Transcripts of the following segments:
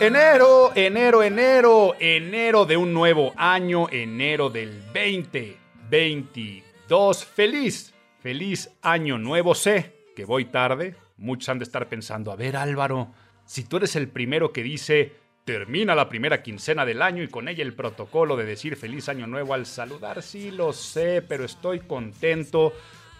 Enero, enero, enero, enero de un nuevo año, enero del 2022. Feliz, feliz año nuevo. Sé que voy tarde. Muchos han de estar pensando, a ver Álvaro, si tú eres el primero que dice, termina la primera quincena del año y con ella el protocolo de decir feliz año nuevo al saludar, sí lo sé, pero estoy contento.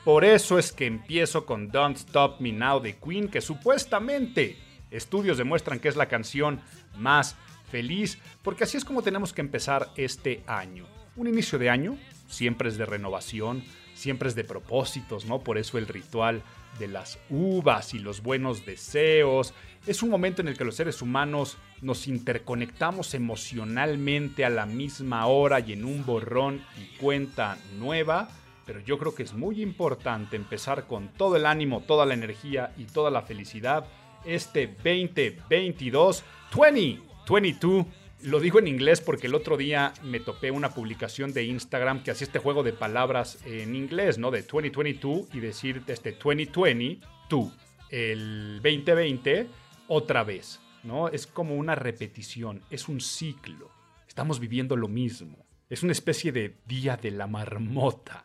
Por eso es que empiezo con Don't Stop Me Now de Queen, que supuestamente Estudios demuestran que es la canción más feliz, porque así es como tenemos que empezar este año. Un inicio de año siempre es de renovación, siempre es de propósitos, ¿no? Por eso el ritual de las uvas y los buenos deseos. Es un momento en el que los seres humanos nos interconectamos emocionalmente a la misma hora y en un borrón y cuenta nueva. Pero yo creo que es muy importante empezar con todo el ánimo, toda la energía y toda la felicidad este 2022, 2022. Lo digo en inglés porque el otro día me topé una publicación de Instagram que hacía este juego de palabras en inglés, ¿no? De 2022 y decir este 2020, tú, el 2020, otra vez, ¿no? Es como una repetición, es un ciclo. Estamos viviendo lo mismo. Es una especie de día de la marmota.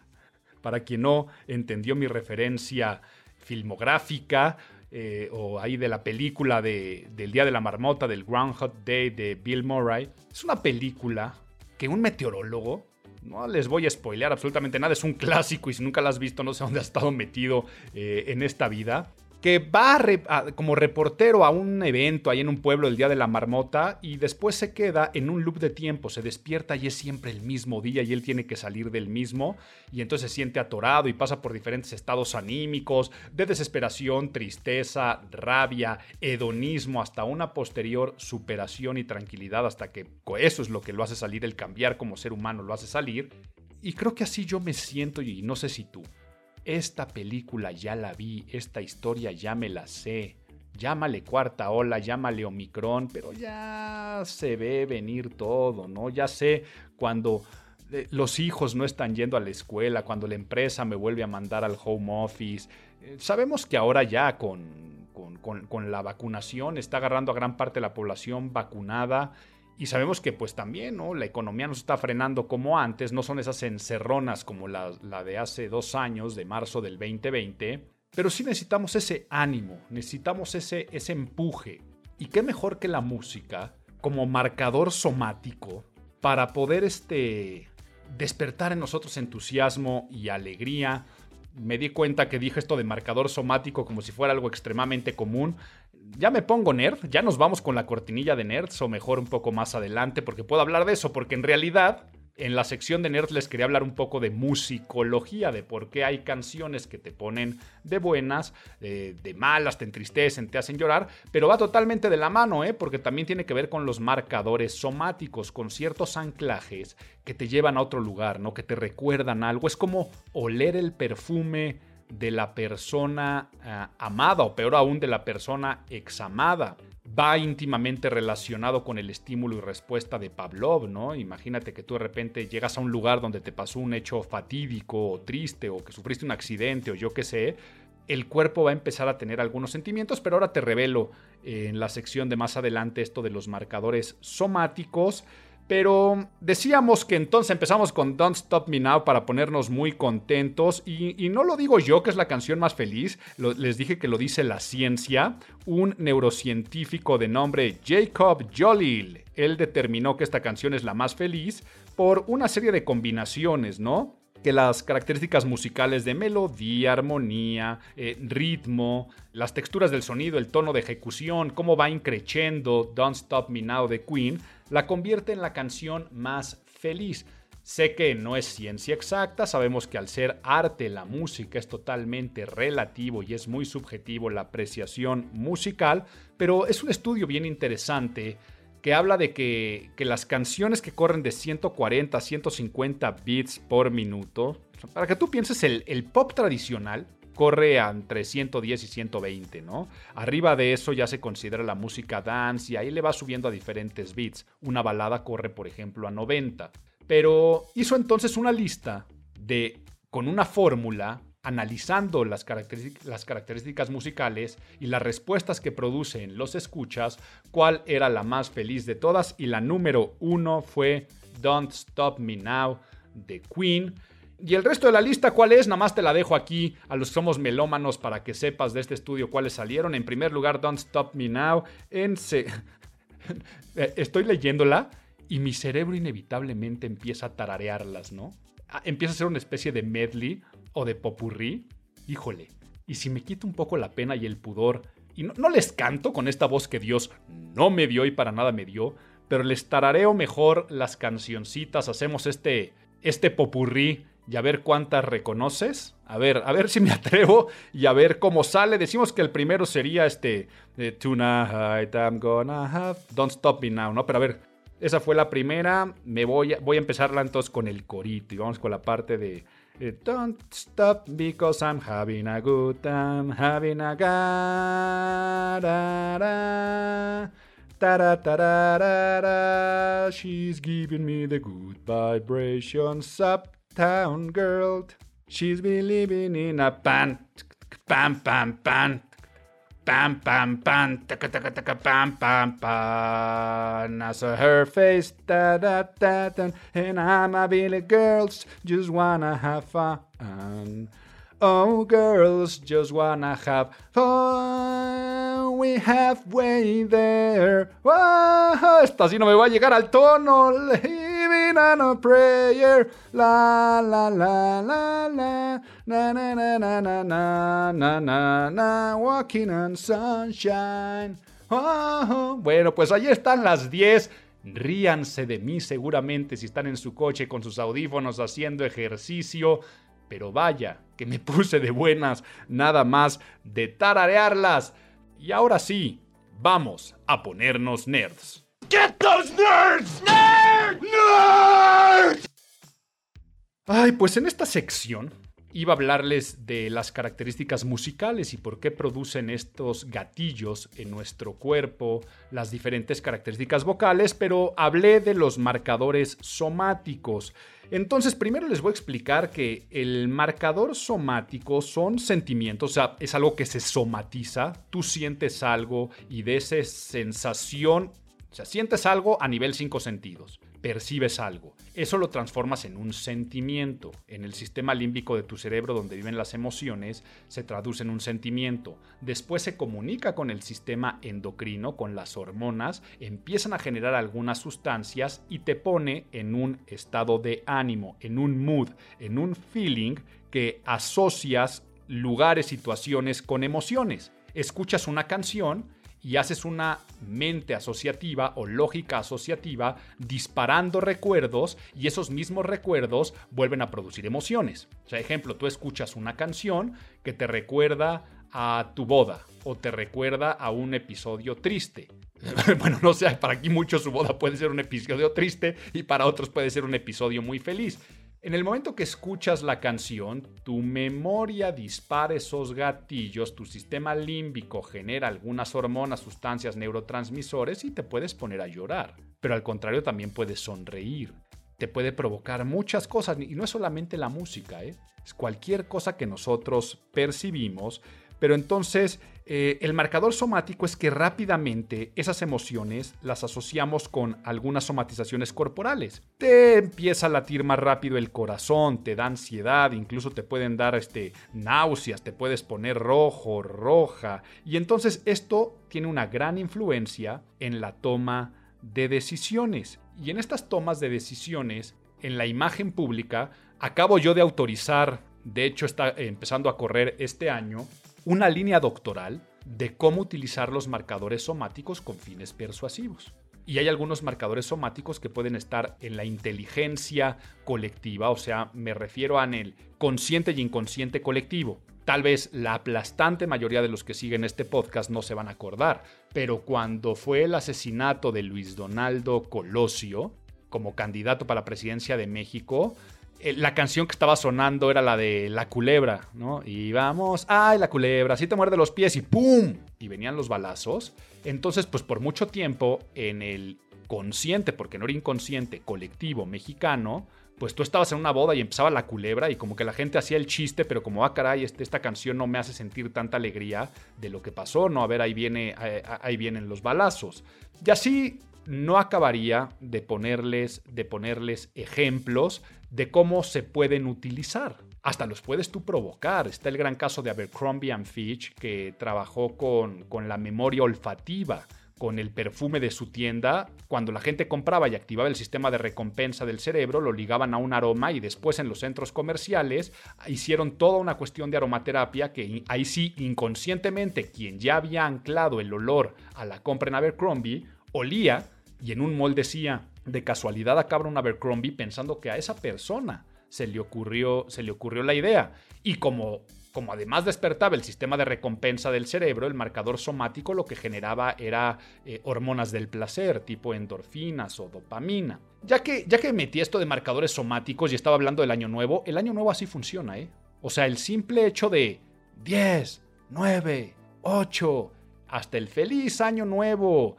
Para quien no entendió mi referencia filmográfica, eh, o ahí de la película de, del Día de la Marmota, del Groundhog Day de Bill Murray. Es una película que un meteorólogo, no les voy a spoilear absolutamente nada, es un clásico y si nunca la has visto no sé dónde has estado metido eh, en esta vida, que va como reportero a un evento ahí en un pueblo el día de la marmota y después se queda en un loop de tiempo, se despierta y es siempre el mismo día y él tiene que salir del mismo y entonces se siente atorado y pasa por diferentes estados anímicos, de desesperación, tristeza, rabia, hedonismo, hasta una posterior superación y tranquilidad hasta que eso es lo que lo hace salir, el cambiar como ser humano lo hace salir. Y creo que así yo me siento y no sé si tú esta película ya la vi, esta historia ya me la sé. Llámale cuarta ola, llámale Omicron, pero ya se ve venir todo, ¿no? Ya sé cuando eh, los hijos no están yendo a la escuela, cuando la empresa me vuelve a mandar al home office. Eh, sabemos que ahora ya con, con, con la vacunación está agarrando a gran parte de la población vacunada y sabemos que pues también, ¿no? La economía no se está frenando como antes, no son esas encerronas como la, de hace dos años, de marzo del 2020, pero sí necesitamos ese ánimo, necesitamos ese, ese empuje. Y qué mejor que la música como marcador somático para poder este, despertar en nosotros entusiasmo y alegría. Me di cuenta que dije esto de marcador somático como si fuera algo extremadamente común ya me pongo nerd, ya nos vamos con la cortinilla de nerds o mejor un poco más adelante porque puedo hablar de eso, porque en realidad en la sección de nerds les quería hablar un poco de musicología, de por qué hay canciones que te ponen de buenas, de, malas, te entristecen, te hacen llorar, pero va totalmente de la mano, ¿eh? porque también tiene que ver con los marcadores somáticos, con ciertos anclajes que te llevan a otro lugar, ¿no? que te recuerdan algo. Es como oler el perfume de la persona eh, amada o peor aún de la persona examada. Va íntimamente relacionado con el estímulo y respuesta de Pavlov, ¿no? Imagínate que tú de repente llegas a un lugar donde te pasó un hecho fatídico o triste o que sufriste un accidente o yo qué sé, el cuerpo va a empezar a tener algunos sentimientos, pero ahora te revelo en la sección de más adelante esto de los marcadores somáticos. Pero decíamos que entonces empezamos con Don't Stop Me Now para ponernos muy contentos. Y, no lo digo yo, que es la canción más feliz. les dije que lo dice la ciencia. Un neurocientífico de nombre Jacob Jolil. Él determinó que esta canción es la más feliz por una serie de combinaciones, ¿no? Que las características musicales de melodía, armonía, eh, ritmo, las texturas del sonido, el tono de ejecución, cómo va increciendo Don't Stop Me Now de Queen, la convierte en la canción más feliz. Sé que no es ciencia exacta, sabemos que al ser arte la música es totalmente relativo y es muy subjetivo la apreciación musical, pero es un estudio bien interesante que habla de que, las canciones que corren de 140 a 150 bits por minuto, para que tú pienses, el, el pop tradicional corre entre 110 y 120, ¿no? Arriba de eso ya se considera la música dance y ahí le va subiendo a diferentes bits. Una balada corre, por ejemplo, a 90. Pero hizo entonces una lista de, con una fórmula, analizando las, características musicales y las respuestas que producen los escuchas, cuál era la más feliz de todas. Y la número uno fue Don't Stop Me Now de Queen. Y el resto de la lista, ¿cuál es? Nada más te la dejo aquí a los que somos melómanos para que sepas de este estudio cuáles salieron. En primer lugar, Don't Stop Me Now. En Estoy leyéndola y mi cerebro inevitablemente empieza a tararearlas, ¿no? Ah, empieza a ser una especie de medley o de popurrí. Híjole, y si me quito un poco la pena y el pudor, y no, les canto con esta voz que Dios no me dio y para nada me dio, pero les tarareo mejor las cancioncitas, hacemos este, este popurrí y a ver cuántas reconoces. A ver, a ver si me atrevo y a ver cómo sale. Decimos que el primero sería este Tonight I'm gonna have Don't Stop Me Now, ¿no? Pero a ver, esa fue la primera. Me voy a, voy a empezarla entonces con el corito. Y vamos con la parte de. It don't stop because I'm having a good time, having a da She's giving me the good vibrations, uptown girl. She's believing in a pan, pam, pam, pam. Pam, pam, pam, taka, taka, taka, pam, pam, pam. I saw her face, da, da, da, da, and I'm a Billy girls, just wanna have fun. Oh, girls, just wanna have fun. We halfway there. Oh, esta sí no me va a llegar al tono. Living on a prayer. La, la, la, la, la. Na, na, na, na, na, na, na, na, na. Walking on sunshine. Oh, bueno, pues ahí están las 10. Ríanse de mí seguramente si están en su coche con sus audífonos haciendo ejercicio. Pero vaya, que me puse de buenas nada más de tararearlas. Y ahora sí, vamos a ponernos nerds. Get those nerds! Nerds! Nerds! Ay, pues en esta sección iba a hablarles de las características musicales y por qué producen estos gatillos en nuestro cuerpo, las diferentes características vocales, pero hablé de los marcadores somáticos. Entonces, primero les voy a explicar que el marcador somático son sentimientos, o sea, es algo que se somatiza, tú sientes algo y de esa sensación, o sea, sientes algo a nivel cinco sentidos percibes algo. Eso lo transformas en un sentimiento. En el sistema límbico de tu cerebro donde viven las emociones se traduce en un sentimiento. Después se comunica con el sistema endocrino, con las hormonas, empiezan a generar algunas sustancias y te pone en un estado de ánimo, en un mood, en un feeling que asocias lugares, situaciones con emociones. Escuchas una canción y haces una mente asociativa o lógica asociativa disparando recuerdos y esos mismos recuerdos vuelven a producir emociones. O sea, ejemplo, tú escuchas una canción que te recuerda a tu boda o te recuerda a un episodio triste. bueno, no sé, para aquí mucho su boda puede ser un episodio triste y para otros puede ser un episodio muy feliz. En el momento que escuchas la canción, tu memoria dispara esos gatillos, tu sistema límbico genera algunas hormonas, sustancias, neurotransmisores y te puedes poner a llorar. Pero al contrario también puedes sonreír. Te puede provocar muchas cosas y no es solamente la música, ¿eh? es cualquier cosa que nosotros percibimos pero entonces eh, el marcador somático es que rápidamente esas emociones las asociamos con algunas somatizaciones corporales. Te empieza a latir más rápido el corazón, te da ansiedad, incluso te pueden dar este, náuseas, te puedes poner rojo, roja. Y entonces esto tiene una gran influencia en la toma de decisiones. Y en estas tomas de decisiones, en la imagen pública, acabo yo de autorizar, de hecho está empezando a correr este año, una línea doctoral de cómo utilizar los marcadores somáticos con fines persuasivos. Y hay algunos marcadores somáticos que pueden estar en la inteligencia colectiva, o sea, me refiero a el consciente y inconsciente colectivo. Tal vez la aplastante mayoría de los que siguen este podcast no se van a acordar, pero cuando fue el asesinato de Luis Donaldo Colosio como candidato para la presidencia de México, la canción que estaba sonando era la de La Culebra, ¿no? Y vamos, ay, la culebra, así te muerde los pies y ¡pum! Y venían los balazos. Entonces, pues por mucho tiempo en el consciente, porque no era inconsciente, colectivo mexicano, pues tú estabas en una boda y empezaba la culebra y como que la gente hacía el chiste, pero como, ah, caray, este, esta canción no me hace sentir tanta alegría de lo que pasó, ¿no? A ver, ahí, viene, ahí vienen los balazos. Y así no acabaría de ponerles, de ponerles ejemplos de cómo se pueden utilizar. Hasta los puedes tú provocar. Está el gran caso de Abercrombie Fitch que trabajó con, con la memoria olfativa con el perfume de su tienda, cuando la gente compraba y activaba el sistema de recompensa del cerebro, lo ligaban a un aroma y después en los centros comerciales hicieron toda una cuestión de aromaterapia que ahí sí inconscientemente quien ya había anclado el olor a la compra en Abercrombie olía y en un mall decía, de casualidad acaba un Abercrombie pensando que a esa persona se le ocurrió, se le ocurrió la idea. Y como, como además despertaba el sistema de recompensa del cerebro, el marcador somático lo que generaba era eh, hormonas del placer, tipo endorfinas o dopamina. Ya que, ya que metí esto de marcadores somáticos y estaba hablando del año nuevo, el año nuevo así funciona, ¿eh? O sea, el simple hecho de 10, 9, 8, hasta el feliz año nuevo,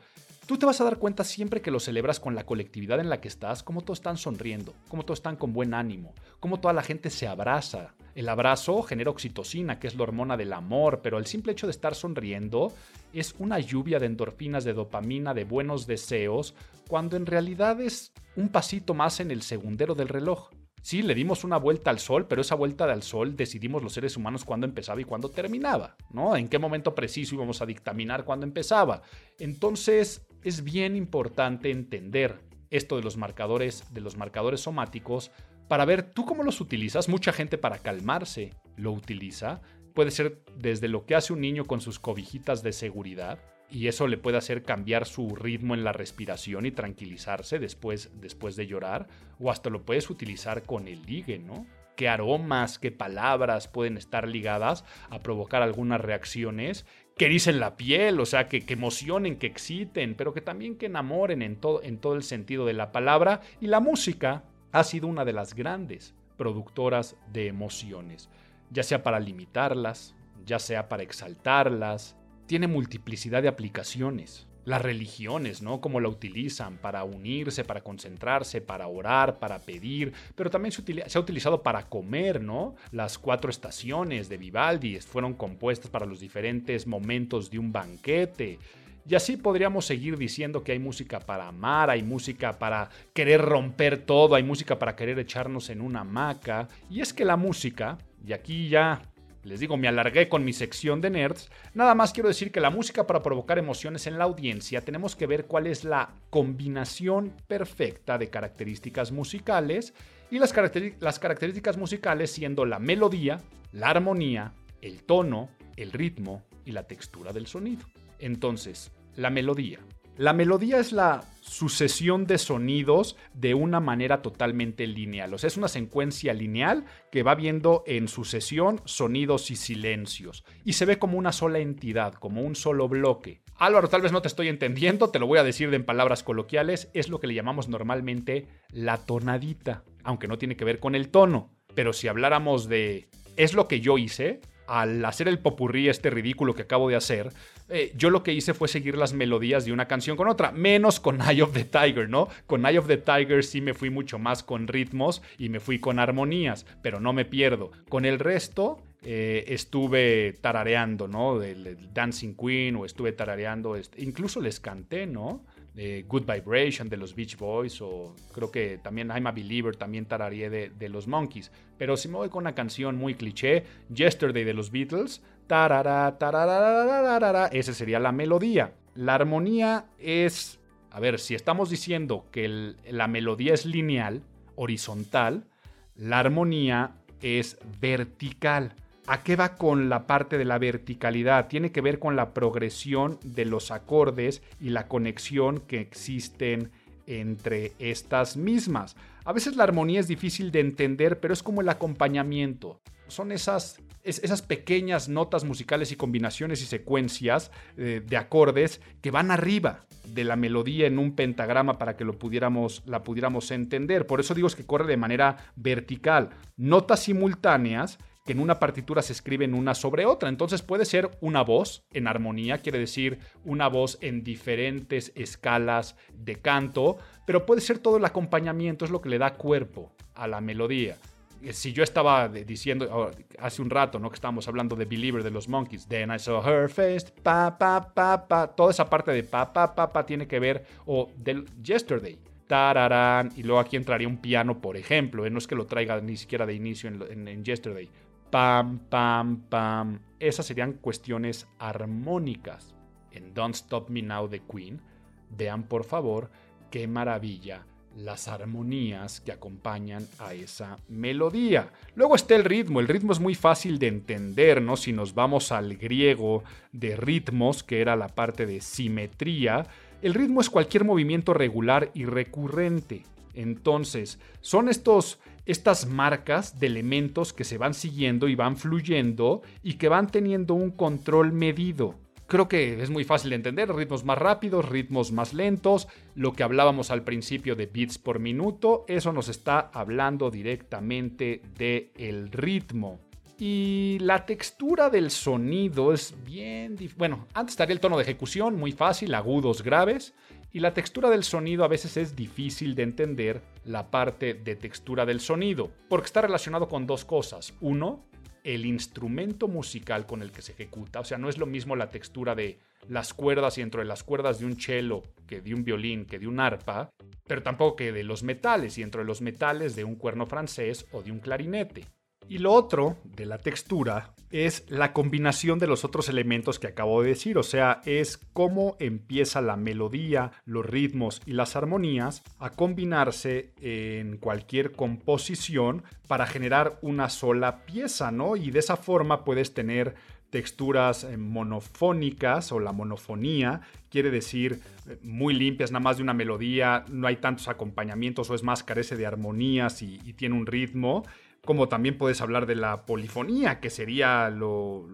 Tú te vas a dar cuenta siempre que lo celebras con la colectividad en la que estás, cómo todos están sonriendo, cómo todos están con buen ánimo, cómo toda la gente se abraza. El abrazo genera oxitocina, que es la hormona del amor, pero el simple hecho de estar sonriendo es una lluvia de endorfinas, de dopamina, de buenos deseos, cuando en realidad es un pasito más en el segundero del reloj. Sí, le dimos una vuelta al sol, pero esa vuelta al sol decidimos los seres humanos cuándo empezaba y cuándo terminaba, ¿no? En qué momento preciso íbamos a dictaminar cuándo empezaba. Entonces, es bien importante entender esto de los marcadores, de los marcadores somáticos, para ver tú cómo los utilizas. Mucha gente para calmarse lo utiliza. Puede ser desde lo que hace un niño con sus cobijitas de seguridad, y eso le puede hacer cambiar su ritmo en la respiración y tranquilizarse después, después de llorar, o hasta lo puedes utilizar con el ligue, ¿no? qué aromas, qué palabras pueden estar ligadas a provocar algunas reacciones que dicen la piel, o sea, que, emocionen, que exciten, pero que también que enamoren en todo, en todo el sentido de la palabra. Y la música ha sido una de las grandes productoras de emociones, ya sea para limitarlas, ya sea para exaltarlas, tiene multiplicidad de aplicaciones las religiones, ¿no? Cómo la utilizan para unirse, para concentrarse, para orar, para pedir, pero también se, ha utilizado para comer, ¿no? Las cuatro estaciones de Vivaldi fueron compuestas para los diferentes momentos de un banquete. Y así podríamos seguir diciendo que hay música para amar, hay música para querer romper todo, hay música para querer echarnos en una hamaca. Y es que la música, y aquí ya les digo, me alargué con mi sección de nerds. Nada más quiero decir que la música para provocar emociones en la audiencia tenemos que ver cuál es la combinación perfecta de características musicales y las, características musicales siendo la melodía, la armonía, el tono, el ritmo y la textura del sonido. Entonces, la melodía. La melodía es la sucesión de sonidos de una manera totalmente lineal. O sea, es una secuencia lineal que va viendo en sucesión sonidos y silencios. Y se ve como una sola entidad, como un solo bloque. Álvaro, tal vez no te estoy entendiendo, te lo voy a decir en palabras coloquiales, es lo que le llamamos normalmente la tonadita, aunque no tiene que ver con el tono. Pero si habláramos de es lo que yo hice, al hacer el popurrí este ridículo que acabo de hacer, eh, yo lo que hice fue seguir las melodías de una canción con otra, menos con Eye of the Tiger, ¿no? Con Eye of the Tiger sí me fui mucho más con ritmos y me fui con armonías, pero no me pierdo. Con el resto eh, estuve tarareando, ¿no? Del Dancing Queen o estuve tarareando, este, incluso les canté, ¿no? Good Vibration de los Beach Boys o creo que también I'm a Believer también tarareé de, de, los Monkeys. Pero si me voy con una canción muy cliché, Yesterday de los Beatles, tarara, tarara, esa sería la melodía. La armonía es, a ver, si estamos diciendo que la melodía es lineal, horizontal, La armonía es vertical. ¿A qué va con la parte de la verticalidad? Tiene que ver con la progresión de los acordes y la conexión que existen entre estas mismas. A veces la armonía es difícil de entender, pero es como el acompañamiento. Son esas, esas pequeñas notas musicales y combinaciones y secuencias eh, de acordes que van arriba de la melodía en un pentagrama para que lo pudiéramos, la pudiéramos entender. Por eso digo que corre de manera vertical. Notas simultáneas que en una partitura se escriben una sobre otra. Entonces puede ser una voz en armonía, quiere decir una voz en diferentes escalas de canto, pero puede ser todo el acompañamiento, es lo que le da cuerpo a la melodía. Eh, si yo estaba diciendo oh, hace un rato, ¿no? Que estábamos hablando de Believer de los Monkeys, Then I saw her face, pa, pa, pa, pa, toda esa parte de pa, pa, pa, pa tiene que ver, o del Yesterday, tararán, y luego aquí entraría un piano, por ejemplo, ¿eh? no es que lo traiga ni siquiera de inicio en Yesterday, pam, pam, pam. Esas serían cuestiones armónicas. En Don't Stop Me Now de Queen, vean por favor qué maravilla las armonías que acompañan a esa melodía. Luego está el ritmo. El ritmo es muy fácil de entender, ¿no? Si nos vamos al griego de ritmos, que era la parte de simetría, el ritmo es cualquier movimiento regular y recurrente. Entonces, son estos estas marcas de elementos que se van siguiendo y van fluyendo y que van teniendo un control medido. Creo que es muy fácil de entender, ritmos más rápidos, ritmos más lentos, lo que hablábamos al principio de bits por minuto, eso nos está hablando directamente del el ritmo. Y la textura del sonido es bien... Bueno, antes estaría el tono de ejecución, muy fácil, agudos, graves. Y la textura del sonido a veces es difícil de entender la parte de textura del sonido, porque está relacionado con dos cosas. Uno, el instrumento musical con el que se ejecuta. O sea, no es lo mismo la textura de las cuerdas y dentro de las cuerdas de un cello que de un violín, que de un arpa, pero tampoco que de los metales y dentro de los metales de un cuerno francés o de un clarinete. Y lo otro de la textura es la combinación de los otros elementos que acabo de decir, o sea, es cómo empieza la melodía, los ritmos y las armonías a combinarse en cualquier composición para generar una sola pieza, ¿no? Y de esa forma puedes tener texturas eh, monofónicas o la monofonía. Quiere decir eh, muy limpias, nada más de una melodía, no hay tantos acompañamientos o es más carece de armonías y, y tiene un ritmo como también puedes hablar de la polifonía, que sería lo,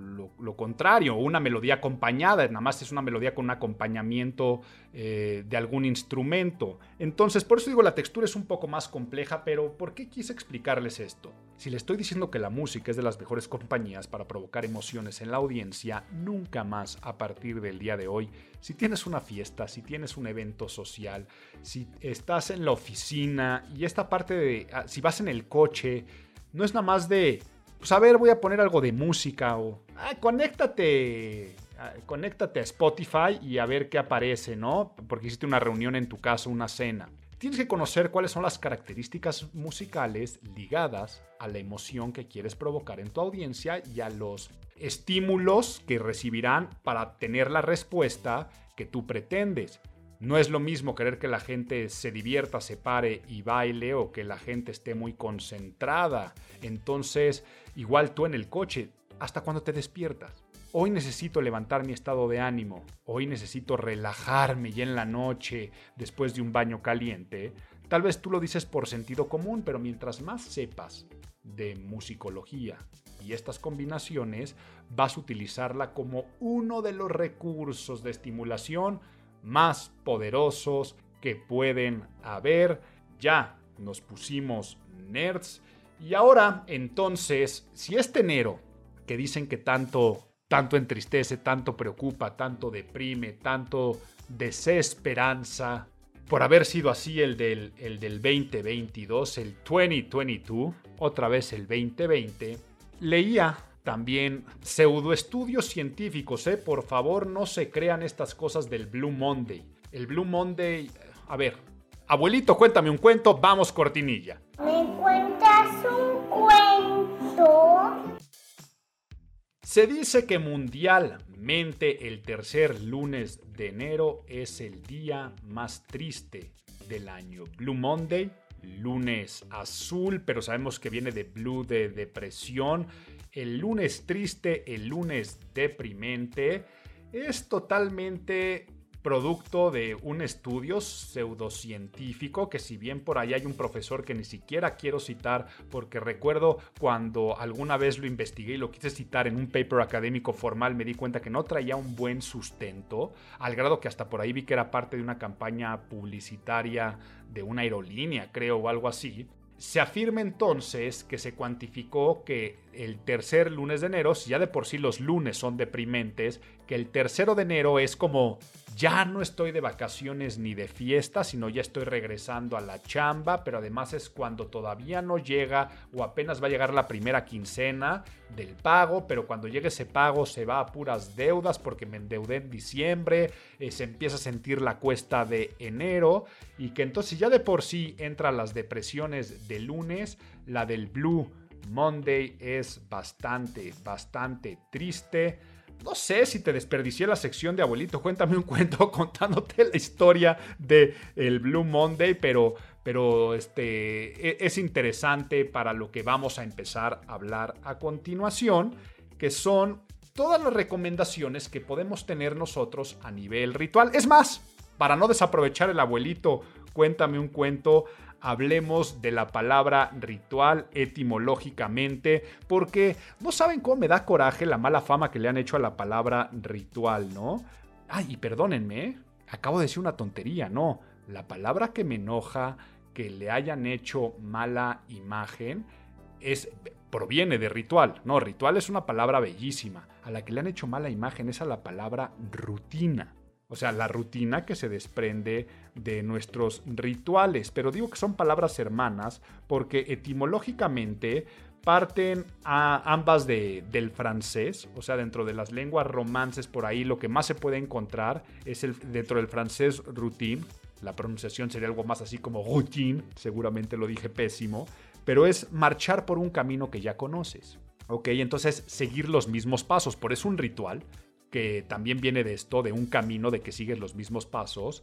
contrario, una melodía acompañada, nada más es una melodía con un acompañamiento eh, de algún instrumento. Entonces, por eso digo, la textura es un poco más compleja, pero ¿por qué quise explicarles esto? Si le estoy diciendo que la música es de las mejores compañías para provocar emociones en la audiencia, nunca más a partir del día de hoy, si tienes una fiesta, si tienes un evento social, si estás en la oficina y esta parte de, ah, si vas en el coche, no es nada más de, pues a ver, voy a poner algo de música o, ah, conéctate, ah, conéctate a Spotify y a ver qué aparece, ¿no? Porque hiciste una reunión en tu casa, una cena. Tienes que conocer cuáles son las características musicales ligadas a la emoción que quieres provocar en tu audiencia y a los estímulos que recibirán para tener la respuesta que tú pretendes. No es lo mismo querer que la gente se divierta, se pare y baile o que la gente esté muy concentrada. Entonces, igual tú en el coche, hasta cuando te despiertas. Hoy necesito levantar mi estado de ánimo. Hoy necesito relajarme ya en la noche después de un baño caliente. Tal vez tú lo dices por sentido común, pero mientras más sepas de musicología y estas combinaciones, vas a utilizarla como uno de los recursos de estimulación más poderosos que pueden haber. Ya nos pusimos nerds. Y ahora, entonces, si este enero, que dicen que tanto, tanto entristece, tanto preocupa, tanto deprime, tanto desesperanza, por haber sido así el del, el del 2022, el 2022, otra vez el 2020, leía también pseudoestudios científicos, ¿eh? Por favor, no se crean estas cosas del Blue Monday. El Blue Monday, a ver, abuelito, cuéntame un cuento, vamos cortinilla. ¿Me cuentas un cuento? Se dice que mundialmente el tercer lunes de enero es el día más triste del año. Blue Monday, lunes azul, pero sabemos que viene de blue de depresión. El lunes triste, el lunes deprimente. Es totalmente producto de un estudio pseudocientífico que si bien por ahí hay un profesor que ni siquiera quiero citar porque recuerdo cuando alguna vez lo investigué y lo quise citar en un paper académico formal me di cuenta que no traía un buen sustento al grado que hasta por ahí vi que era parte de una campaña publicitaria de una aerolínea creo o algo así. Se afirma entonces que se cuantificó que el tercer lunes de enero, si ya de por sí los lunes son deprimentes, que el tercero de enero es como ya no estoy de vacaciones ni de fiesta, sino ya estoy regresando a la chamba, pero además es cuando todavía no llega o apenas va a llegar la primera quincena del pago, pero cuando llegue ese pago se va a puras deudas porque me endeudé en diciembre, eh, se empieza a sentir la cuesta de enero y que entonces ya de por sí entran las depresiones de lunes, la del Blue Monday es bastante, bastante triste. No sé si te desperdicié la sección de abuelito. Cuéntame un cuento contándote la historia de el Blue Monday, pero, pero este, e, es interesante para lo que vamos a empezar a hablar a continuación, que son todas las recomendaciones que podemos tener nosotros a nivel ritual. Es más, para no desaprovechar el abuelito, cuéntame un cuento hablemos de la palabra ritual etimológicamente, porque no saben cómo me da coraje la mala fama que le han hecho a la palabra ritual, ¿no? Ay, y perdónenme, ¿eh? acabo de decir una tontería, no. La palabra que me enoja que le hayan hecho mala imagen es proviene de ritual. No, ritual es una palabra bellísima. A la que le han hecho mala imagen es a la palabra rutina. O sea, la rutina que se desprende de nuestros rituales. Pero digo que son palabras hermanas porque etimológicamente parten a ambas del francés, o sea, dentro de las lenguas romances por ahí lo que más se puede encontrar es el, dentro del francés routine, la pronunciación sería algo más así como routine, seguramente lo dije pésimo, pero es marchar por un camino que ya conoces. Ok, entonces seguir los mismos pasos, por eso un ritual que también viene de esto, de un camino de que sigues los mismos pasos.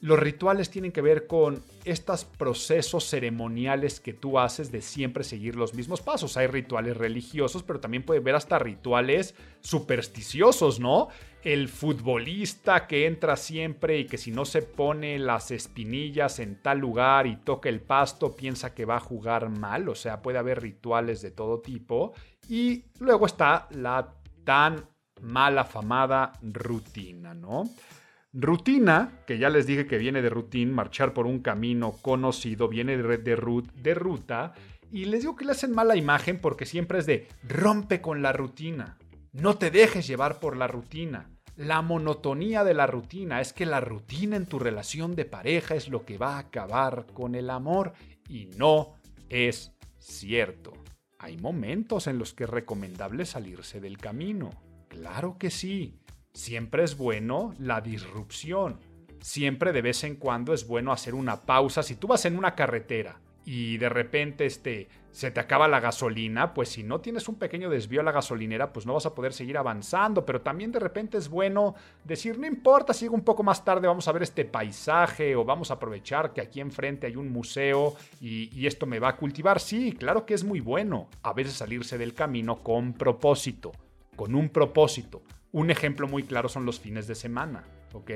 Los rituales tienen que ver con estos procesos ceremoniales que tú haces de siempre seguir los mismos pasos. Hay rituales religiosos, pero también puede ver hasta rituales supersticiosos, ¿no? El futbolista que entra siempre y que si no se pone las espinillas en tal lugar y toca el pasto, piensa que va a jugar mal. O sea, puede haber rituales de todo tipo. Y luego está la tan mala famada rutina, ¿no? Rutina, que ya les dije que viene de rutina, marchar por un camino conocido, viene de, de, de ruta, y les digo que le hacen mala imagen porque siempre es de rompe con la rutina, no te dejes llevar por la rutina. La monotonía de la rutina es que la rutina en tu relación de pareja es lo que va a acabar con el amor y no es cierto. Hay momentos en los que es recomendable salirse del camino. Claro que sí. Siempre es bueno la disrupción. Siempre de vez en cuando es bueno hacer una pausa. Si tú vas en una carretera y de repente este, se te acaba la gasolina, pues si no tienes un pequeño desvío a la gasolinera, pues no vas a poder seguir avanzando. Pero también de repente es bueno decir, no importa, sigo un poco más tarde, vamos a ver este paisaje o vamos a aprovechar que aquí enfrente hay un museo y, y esto me va a cultivar. Sí, claro que es muy bueno a veces salirse del camino con propósito con un propósito. Un ejemplo muy claro son los fines de semana, ¿ok?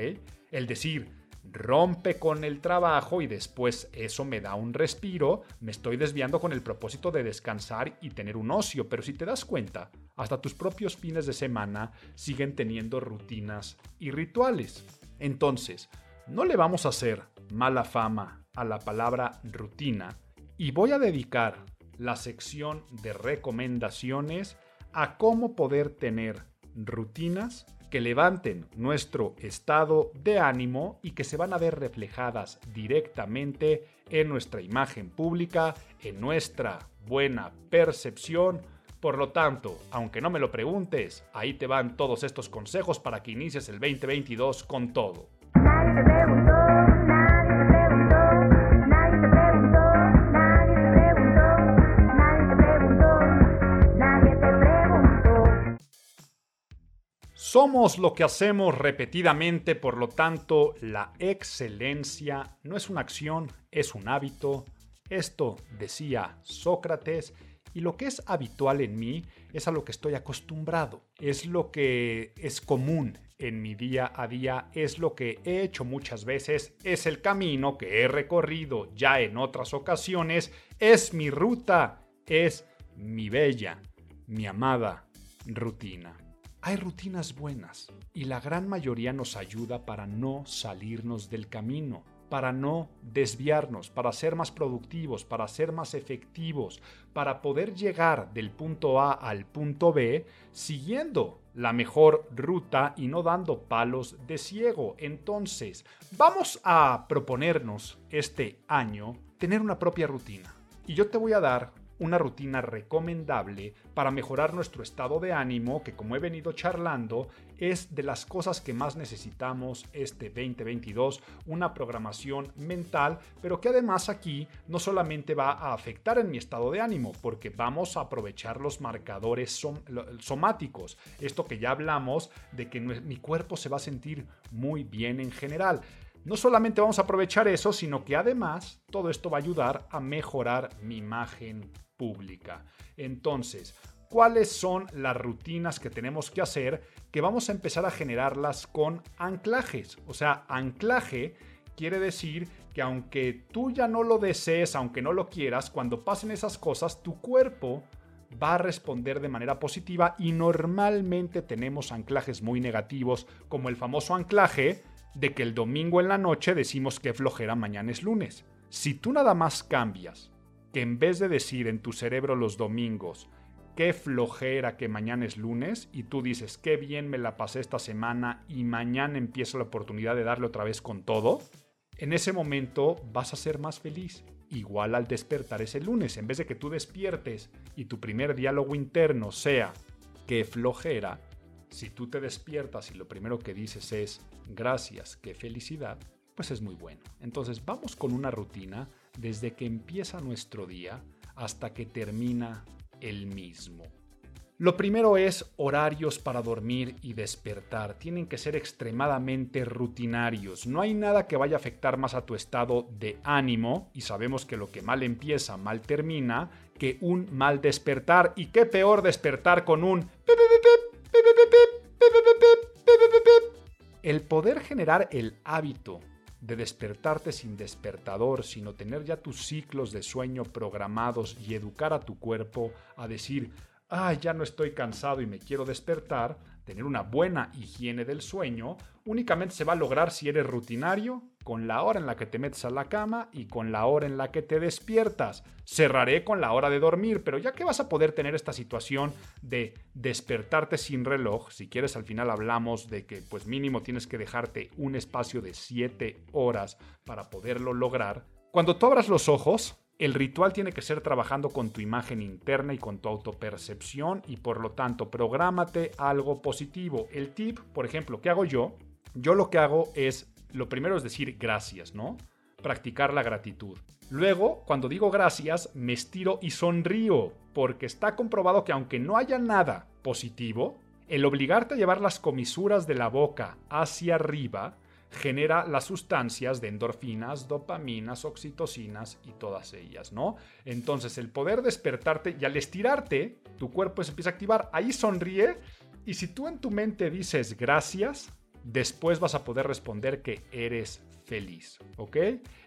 El decir, rompe con el trabajo y después eso me da un respiro, me estoy desviando con el propósito de descansar y tener un ocio, pero si te das cuenta, hasta tus propios fines de semana siguen teniendo rutinas y rituales. Entonces, no le vamos a hacer mala fama a la palabra rutina y voy a dedicar la sección de recomendaciones a cómo poder tener rutinas que levanten nuestro estado de ánimo y que se van a ver reflejadas directamente en nuestra imagen pública, en nuestra buena percepción. Por lo tanto, aunque no me lo preguntes, ahí te van todos estos consejos para que inicies el 2022 con todo. Somos lo que hacemos repetidamente, por lo tanto, la excelencia no es una acción, es un hábito. Esto decía Sócrates y lo que es habitual en mí es a lo que estoy acostumbrado, es lo que es común en mi día a día, es lo que he hecho muchas veces, es el camino que he recorrido ya en otras ocasiones, es mi ruta, es mi bella, mi amada rutina. Hay rutinas buenas y la gran mayoría nos ayuda para no salirnos del camino, para no desviarnos, para ser más productivos, para ser más efectivos, para poder llegar del punto A al punto B siguiendo la mejor ruta y no dando palos de ciego. Entonces, vamos a proponernos este año tener una propia rutina. Y yo te voy a dar una rutina recomendable para mejorar nuestro estado de ánimo, que como he venido charlando, es de las cosas que más necesitamos este 2022, una programación mental, pero que además aquí no solamente va a afectar en mi estado de ánimo, porque vamos a aprovechar los marcadores somáticos, esto que ya hablamos de que mi cuerpo se va a sentir muy bien en general. No solamente vamos a aprovechar eso, sino que además todo esto va a ayudar a mejorar mi imagen pública. Entonces, ¿cuáles son las rutinas que tenemos que hacer? Que vamos a empezar a generarlas con anclajes. O sea, anclaje quiere decir que aunque tú ya no lo desees, aunque no lo quieras, cuando pasen esas cosas, tu cuerpo va a responder de manera positiva y normalmente tenemos anclajes muy negativos, como el famoso anclaje de que el domingo en la noche decimos que flojera mañana es lunes. Si tú nada más cambias que en vez de decir en tu cerebro los domingos, qué flojera que mañana es lunes, y tú dices, qué bien me la pasé esta semana y mañana empiezo la oportunidad de darle otra vez con todo, en ese momento vas a ser más feliz. Igual al despertar ese lunes, en vez de que tú despiertes y tu primer diálogo interno sea, qué flojera, si tú te despiertas y lo primero que dices es gracias, qué felicidad, pues es muy bueno. Entonces vamos con una rutina desde que empieza nuestro día hasta que termina el mismo. Lo primero es horarios para dormir y despertar. Tienen que ser extremadamente rutinarios. No hay nada que vaya a afectar más a tu estado de ánimo, y sabemos que lo que mal empieza, mal termina, que un mal despertar. Y qué peor despertar con un el poder generar el hábito de despertarte sin despertador, sino tener ya tus ciclos de sueño programados y educar a tu cuerpo a decir, ay, ya no estoy cansado y me quiero despertar, tener una buena higiene del sueño, únicamente se va a lograr si eres rutinario, con la hora en la que te metes a la cama y con la hora en la que te despiertas. Cerraré con la hora de dormir, pero ya que vas a poder tener esta situación de despertarte sin reloj, si quieres al final hablamos de que pues mínimo tienes que dejarte un espacio de 7 horas para poderlo lograr, cuando tú abras los ojos, el ritual tiene que ser trabajando con tu imagen interna y con tu autopercepción y por lo tanto prográmate algo positivo. El tip, por ejemplo, ¿qué hago yo? Yo lo que hago es lo primero es decir gracias, ¿no? Practicar la gratitud. Luego, cuando digo gracias, me estiro y sonrío, porque está comprobado que aunque no haya nada positivo, el obligarte a llevar las comisuras de la boca hacia arriba genera las sustancias de endorfinas, dopaminas, oxitocinas y todas ellas, ¿no? Entonces, el poder despertarte y al estirarte, tu cuerpo se empieza a activar, ahí sonríe y si tú en tu mente dices gracias, después vas a poder responder que eres feliz, ¿ok?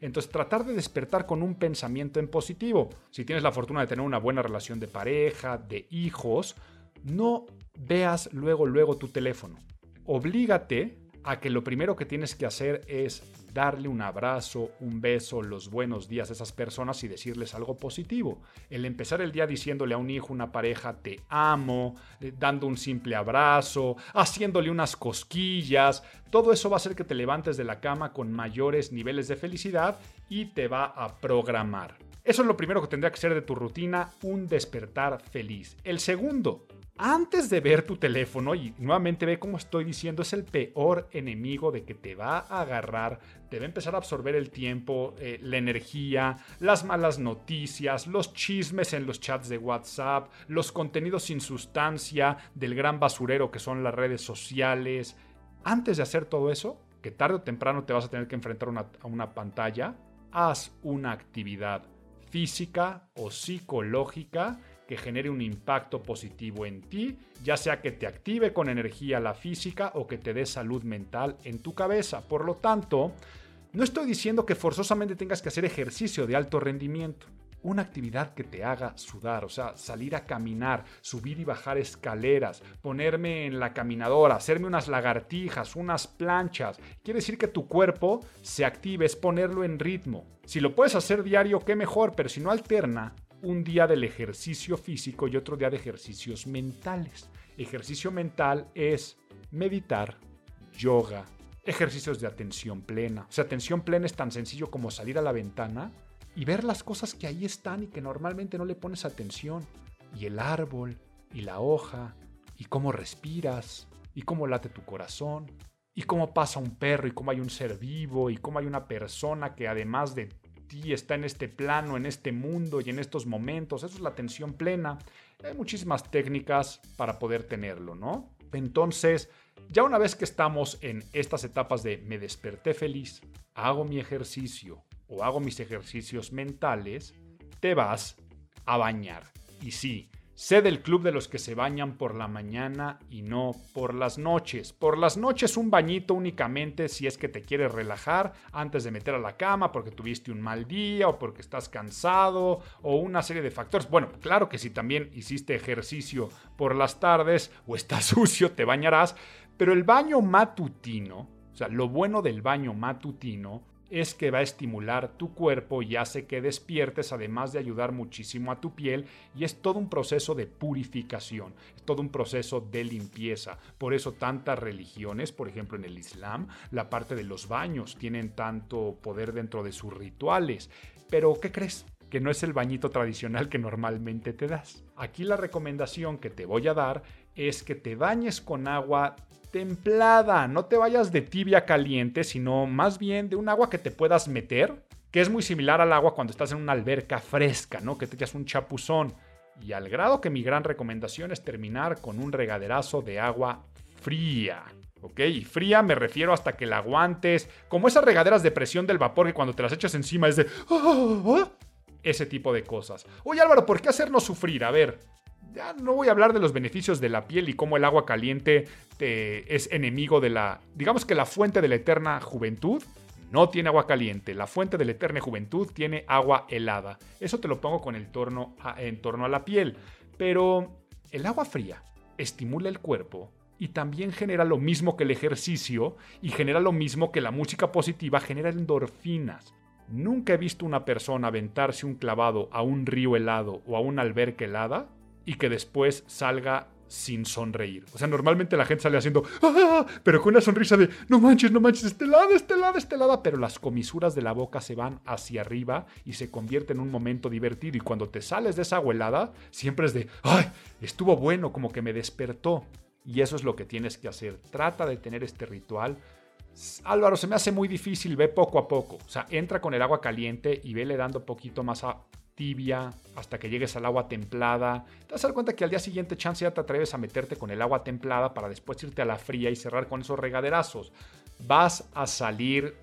Entonces tratar de despertar con un pensamiento en positivo. Si tienes la fortuna de tener una buena relación de pareja, de hijos, no veas luego, luego tu teléfono. Oblígate a que lo primero que tienes que hacer es darle un abrazo, un beso, los buenos días a esas personas y decirles algo positivo. El empezar el día diciéndole a un hijo, una pareja, te amo, eh, dando un simple abrazo, haciéndole unas cosquillas, todo eso va a hacer que te levantes de la cama con mayores niveles de felicidad y te va a programar. Eso es lo primero que tendría que ser de tu rutina, un despertar feliz. El segundo, antes de ver tu teléfono, y nuevamente ve cómo estoy diciendo, es el peor enemigo de que te va a agarrar, te va a empezar a absorber el tiempo, eh, la energía, las malas noticias, los chismes en los chats de WhatsApp, los contenidos sin sustancia del gran basurero que son las redes sociales. Antes de hacer todo eso, que tarde o temprano te vas a tener que enfrentar a una pantalla, haz una actividad física o psicológica que genere un impacto positivo en ti, ya sea que te active con energía la física o que te dé salud mental en tu cabeza. Por lo tanto, no estoy diciendo que forzosamente tengas que hacer ejercicio de alto rendimiento. Una actividad que te haga sudar, o sea, salir a caminar, subir y bajar escaleras, ponerme en la caminadora, hacerme unas lagartijas, unas planchas. Quiere decir que tu cuerpo se active, es ponerlo en ritmo. Si lo puedes hacer diario, qué mejor, pero si no alterna, un día del ejercicio físico y otro día de ejercicios mentales. Ejercicio mental es meditar, yoga, ejercicios de atención plena. O sea, atención plena es tan sencillo como salir a la ventana y ver las cosas que ahí están y que normalmente no le pones atención. Y el árbol, y la hoja, y cómo respiras, y cómo late tu corazón, y cómo pasa un perro, y cómo hay un ser vivo, y cómo hay una persona que además de ti está en este plano, en este mundo y en estos momentos. Eso es la atención plena. Hay muchísimas técnicas para poder tenerlo, ¿no? Entonces, ya una vez que estamos en estas etapas de me desperté feliz, hago mi ejercicio o hago mis ejercicios mentales, te vas a bañar. Y sí, Sé del club de los que se bañan por la mañana y no por las noches. Por las noches un bañito únicamente si es que te quieres relajar antes de meter a la cama porque tuviste un mal día o porque estás cansado o una serie de factores. Bueno, claro que si también hiciste ejercicio por las tardes o estás sucio te bañarás, pero el baño matutino, o sea, lo bueno del baño matutino es que va a estimular tu cuerpo y hace que despiertes, además de ayudar muchísimo a tu piel, y es todo un proceso de purificación, es todo un proceso de limpieza. Por eso tantas religiones, por ejemplo en el Islam, la parte de los baños tienen tanto poder dentro de sus rituales. Pero, ¿qué crees? que no es el bañito tradicional que normalmente te das. Aquí la recomendación que te voy a dar es que te bañes con agua templada, no te vayas de tibia caliente, sino más bien de un agua que te puedas meter, que es muy similar al agua cuando estás en una alberca fresca, ¿no? Que te echas un chapuzón. Y al grado que mi gran recomendación es terminar con un regaderazo de agua fría. ¿ok? Y fría me refiero hasta que la aguantes, como esas regaderas de presión del vapor que cuando te las echas encima es de... Ese tipo de cosas. Oye Álvaro, ¿por qué hacernos sufrir? A ver, ya no voy a hablar de los beneficios de la piel y cómo el agua caliente es enemigo de la, digamos que la fuente de la eterna juventud no tiene agua caliente, la fuente de la eterna juventud tiene agua helada. Eso te lo pongo con el torno en torno a la piel. Pero el agua fría estimula el cuerpo y también genera lo mismo que el ejercicio y genera lo mismo que la música positiva, genera endorfinas. Nunca he visto una persona aventarse un clavado a un río helado o a una alberca helada y que después salga sin sonreír. O sea, normalmente la gente sale haciendo, ¡Ah! pero con una sonrisa de, no manches, no manches, este lado, este lado, este lado, pero las comisuras de la boca se van hacia arriba y se convierte en un momento divertido. Y cuando te sales de esa helada, siempre es de, ¡ay! Estuvo bueno, como que me despertó. Y eso es lo que tienes que hacer. Trata de tener este ritual. Álvaro, se me hace muy difícil, ve poco a poco. O sea, entra con el agua caliente y vele dando poquito más a, tibia hasta que llegues al agua templada. Te vas a dar cuenta que al día siguiente chance ya te atreves a meterte con el agua templada para después irte a la fría y cerrar con esos regaderazos. Vas a salir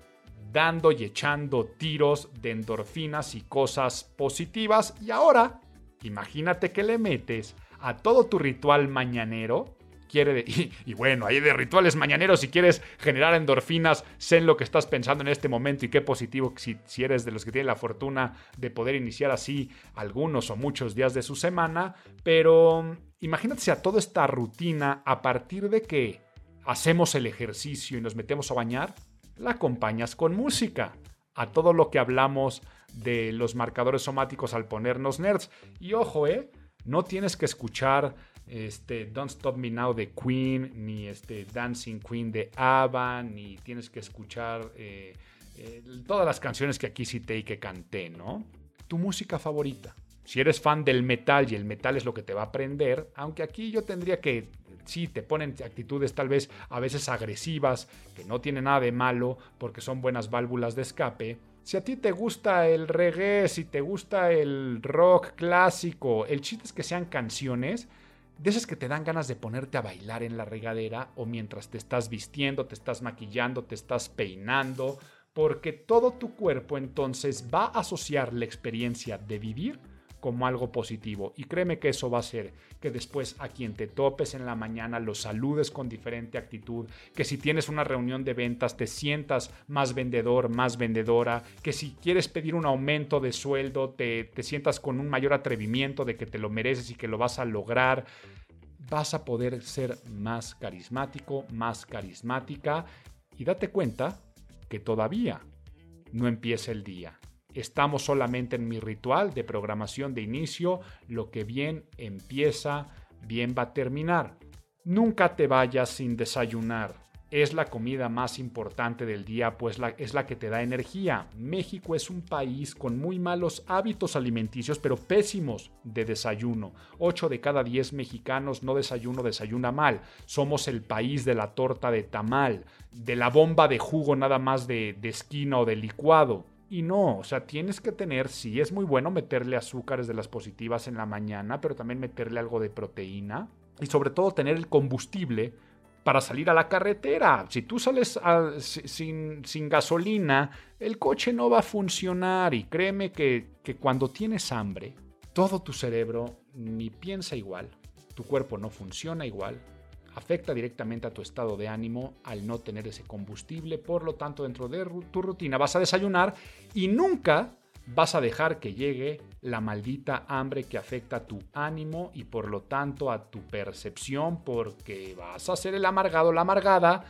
dando y echando tiros de endorfinas y cosas positivas. Y ahora, imagínate que le metes a todo tu ritual mañanero y, bueno, hay de rituales mañaneros, si quieres generar endorfinas, sé en lo que estás pensando en este momento y qué positivo si, eres de los que tienen la fortuna de poder iniciar así algunos o muchos días de su semana, pero imagínate si a toda esta rutina, a partir de que hacemos el ejercicio y nos metemos a bañar, la acompañas con música. A todo lo que hablamos de los marcadores somáticos al ponernos nerds. Y ojo, ¿eh? No tienes que escuchar este, Don't Stop Me Now de Queen, ni este, Dancing Queen de ABBA, ni tienes que escuchar eh, eh, todas las canciones que aquí cité y que canté, ¿no? Tu música favorita. Si eres fan del metal y el metal es lo que te va a aprender, aunque aquí yo tendría que, sí, te ponen actitudes tal vez a veces agresivas, que no tienen nada de malo porque son buenas válvulas de escape, si a ti te gusta el reggae, si te gusta el rock clásico, el chiste es que sean canciones de esas que te dan ganas de ponerte a bailar en la regadera o mientras te estás vistiendo, te estás maquillando, te estás peinando, porque todo tu cuerpo entonces va a asociar la experiencia de vivir como algo positivo. Y créeme que eso va a hacer que después a quien te topes en la mañana lo saludes con diferente actitud, que si tienes una reunión de ventas te sientas más vendedor, más vendedora, que si quieres pedir un aumento de sueldo te, te sientas con un mayor atrevimiento de que te lo mereces y que lo vas a lograr. Vas a poder ser más carismático, más carismática y date cuenta que todavía no empieza el día. Estamos solamente en mi ritual de programación de inicio. Lo que bien empieza, bien va a terminar. Nunca te vayas sin desayunar. Es la comida más importante del día, pues es la que te da energía. México es un país con muy malos hábitos alimenticios, pero pésimos de desayuno. 8 de cada 10 mexicanos no desayuno, desayuna mal. Somos el país de la torta de tamal, de la bomba de jugo nada más de, de esquina o de licuado. Y no, o sea, tienes que tener, sí, es muy bueno meterle azúcares de las positivas en la mañana, pero también meterle algo de proteína y sobre todo tener el combustible para salir a la carretera. Si tú sales sin, sin, gasolina, el coche no va a funcionar y créeme que, que cuando tienes hambre, todo tu cerebro ni piensa igual, tu cuerpo no funciona igual, afecta directamente a tu estado de ánimo al no tener ese combustible. Por lo tanto, dentro de tu rutina vas a desayunar y nunca vas a dejar que llegue la maldita hambre que afecta a tu ánimo y por lo tanto a tu percepción porque vas a ser el amargado, la amargada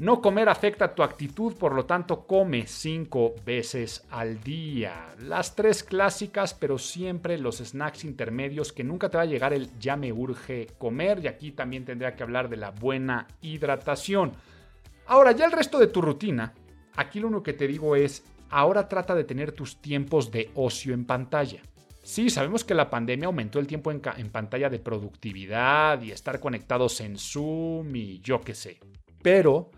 no comer afecta tu actitud, por lo tanto come cinco veces al día. Las tres clásicas, pero siempre los snacks intermedios que nunca te va a llegar el ya me urge comer y aquí también tendría que hablar de la buena hidratación. Ahora, ya el resto de tu rutina, aquí lo único que te digo es, ahora trata de tener tus tiempos de ocio en pantalla. Sí, sabemos que la pandemia aumentó el tiempo en, en pantalla de productividad y estar conectados en Zoom y yo qué sé. Pero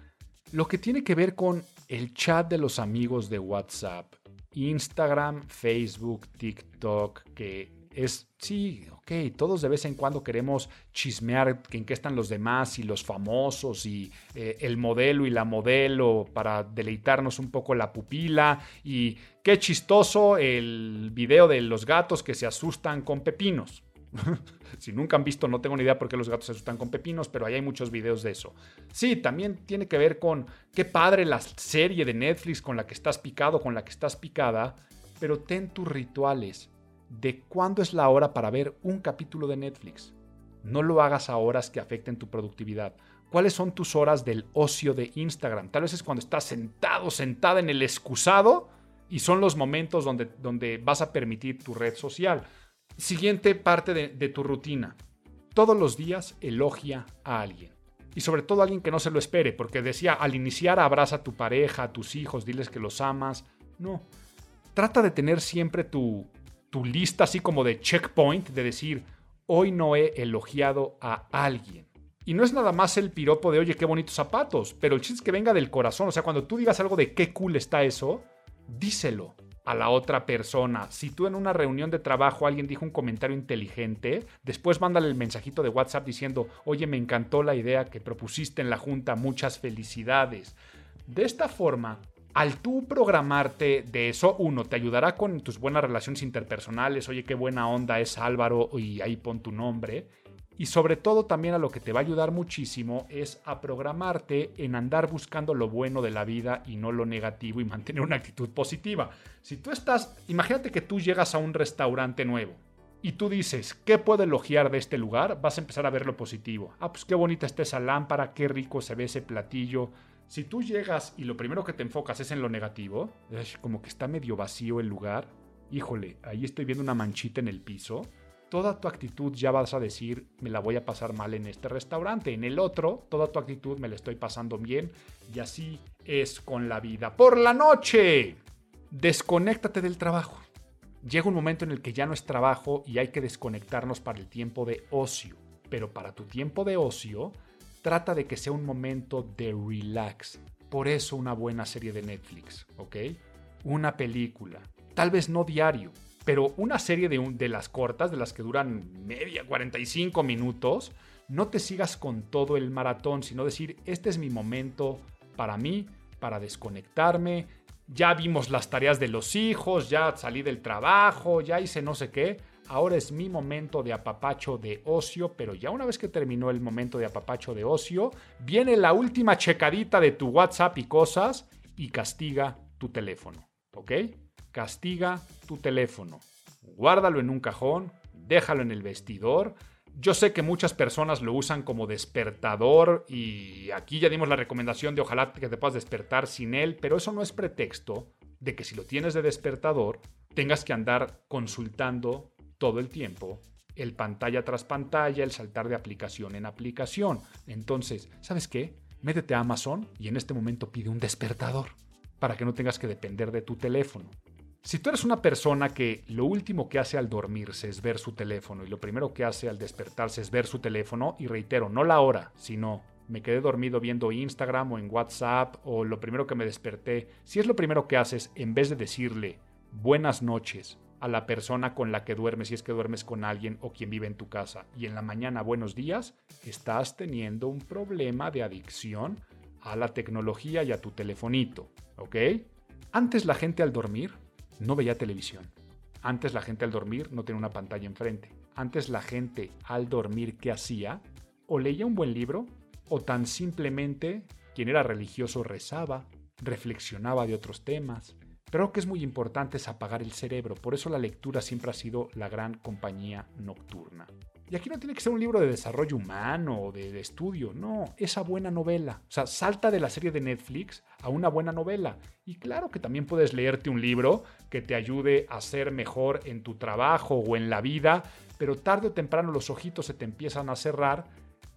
lo que tiene que ver con el chat de los amigos de WhatsApp, Instagram, Facebook, TikTok, que es, sí, ok, todos de vez en cuando queremos chismear en qué están los demás y los famosos y eh, el modelo y la modelo para deleitarnos un poco la pupila y qué chistoso el video de los gatos que se asustan con pepinos. si nunca han visto, no tengo ni idea por qué los gatos se asustan con pepinos, pero ahí hay muchos videos de eso. Sí, también tiene que ver con qué padre la serie de Netflix con la que estás picado, con la que estás picada, pero ten tus rituales de cuándo es la hora para ver un capítulo de Netflix. No lo hagas a horas que afecten tu productividad. ¿Cuáles son tus horas del ocio de Instagram? Tal vez es cuando estás sentado, sentada en el excusado y son los momentos donde, donde vas a permitir tu red social. Siguiente parte de, tu rutina. Todos los días elogia a alguien. Y sobre todo a alguien que no se lo espere, porque decía, al iniciar abraza a tu pareja, a tus hijos, diles que los amas. No. Trata de tener siempre tu, tu lista así como de checkpoint, de decir, hoy no he elogiado a alguien. Y no es nada más el piropo de, oye, qué bonitos zapatos, pero el chiste es que venga del corazón. O sea, cuando tú digas algo de qué cool está eso, díselo a la otra persona. Si tú en una reunión de trabajo alguien dijo un comentario inteligente, después mándale el mensajito de WhatsApp diciendo, oye, me encantó la idea que propusiste en la junta, muchas felicidades. De esta forma, al tú programarte de eso, uno, te ayudará con tus buenas relaciones interpersonales, oye, qué buena onda es Álvaro y ahí pon tu nombre. Y sobre todo también a lo que te va a ayudar muchísimo es a programarte en andar buscando lo bueno de la vida y no lo negativo y mantener una actitud positiva. Si tú estás, imagínate que tú llegas a un restaurante nuevo y tú dices, ¿qué puedo elogiar de este lugar? Vas a empezar a ver lo positivo. Ah, pues qué bonita está esa lámpara, qué rico se ve ese platillo. Si tú llegas y lo primero que te enfocas es en lo negativo, es como que está medio vacío el lugar, híjole, ahí estoy viendo una manchita en el piso toda tu actitud ya vas a decir, me la voy a pasar mal en este restaurante. En el otro, toda tu actitud me la estoy pasando bien. Y así es con la vida. Por la noche, desconéctate del trabajo. Llega un momento en el que ya no es trabajo y hay que desconectarnos para el tiempo de ocio. Pero para tu tiempo de ocio, trata de que sea un momento de relax. Por eso una buena serie de Netflix, ¿ok? Una película. Tal vez no diario, pero una serie de, de las cortas, de las que duran media, 45 minutos, no te sigas con todo el maratón, sino decir, este es mi momento para mí, para desconectarme, ya vimos las tareas de los hijos, ya salí del trabajo, ya hice no sé qué. Ahora es mi momento de apapacho de ocio, pero ya una vez que terminó el momento de apapacho de ocio, viene la última checadita de tu WhatsApp y cosas y castiga tu teléfono, ¿ok? Castiga tu teléfono. Guárdalo en un cajón, déjalo en el vestidor, yo sé que muchas personas lo usan como despertador y aquí ya dimos la recomendación de ojalá que te puedas despertar sin él, pero eso no es pretexto de que si lo tienes de despertador tengas que andar consultando todo el tiempo el pantalla tras pantalla, el saltar de aplicación en aplicación. Entonces, ¿sabes qué? Métete a Amazon y en este momento pide un despertador para que no tengas que depender de tu teléfono. Si tú eres una persona que lo último que hace al dormirse es ver su teléfono y lo primero que hace al despertarse es ver su teléfono, y reitero, no la hora, sino me quedé dormido viendo Instagram o en WhatsApp o lo primero que me desperté, si es lo primero que haces, en vez de decirle buenas noches a la persona con la que duermes, si es que duermes con alguien o quien vive en tu casa, y en la mañana buenos días, estás teniendo un problema de adicción a la tecnología y a tu telefonito, ¿ok? Antes la gente al dormir no veía televisión. Antes la gente al dormir no tenía una pantalla enfrente. Antes la gente al dormir, ¿qué hacía? O leía un buen libro, o tan simplemente quien era religioso rezaba, reflexionaba de otros temas. Pero que es muy importante es apagar el cerebro, por eso la lectura siempre ha sido la gran compañía nocturna. Y aquí no tiene que ser un libro de desarrollo humano o de, estudio, no, esa buena novela. O sea, salta de la serie de Netflix a una buena novela. Y claro que también puedes leerte un libro que te ayude a ser mejor en tu trabajo o en la vida, pero tarde o temprano los ojitos se te empiezan a cerrar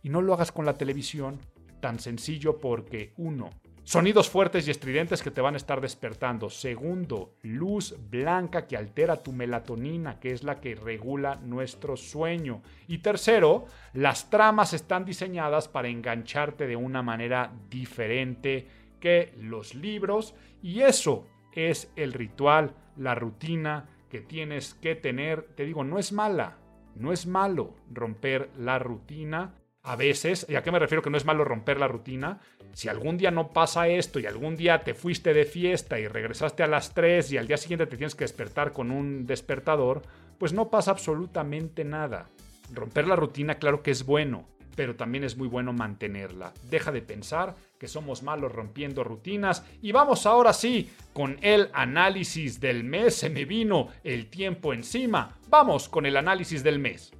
y no lo hagas con la televisión. Tan sencillo porque uno, Sonidos fuertes y estridentes que te van a estar despertando. Segundo, luz blanca que altera tu melatonina, que es la que regula nuestro sueño. Y tercero, las tramas están diseñadas para engancharte de una manera diferente que los libros. Y eso es el ritual, la rutina que tienes que tener. Te digo, no es mala, no es malo romper la rutina a veces, ¿y a qué me refiero que no es malo romper la rutina? Si algún día no pasa esto y algún día te fuiste de fiesta y regresaste a las 3 y al día siguiente te tienes que despertar con un despertador, pues no pasa absolutamente nada. Romper la rutina claro que es bueno, pero también es muy bueno mantenerla. Deja de pensar que somos malos rompiendo rutinas y vamos ahora sí con el análisis del mes. Se me vino el tiempo encima. Vamos con el análisis del mes.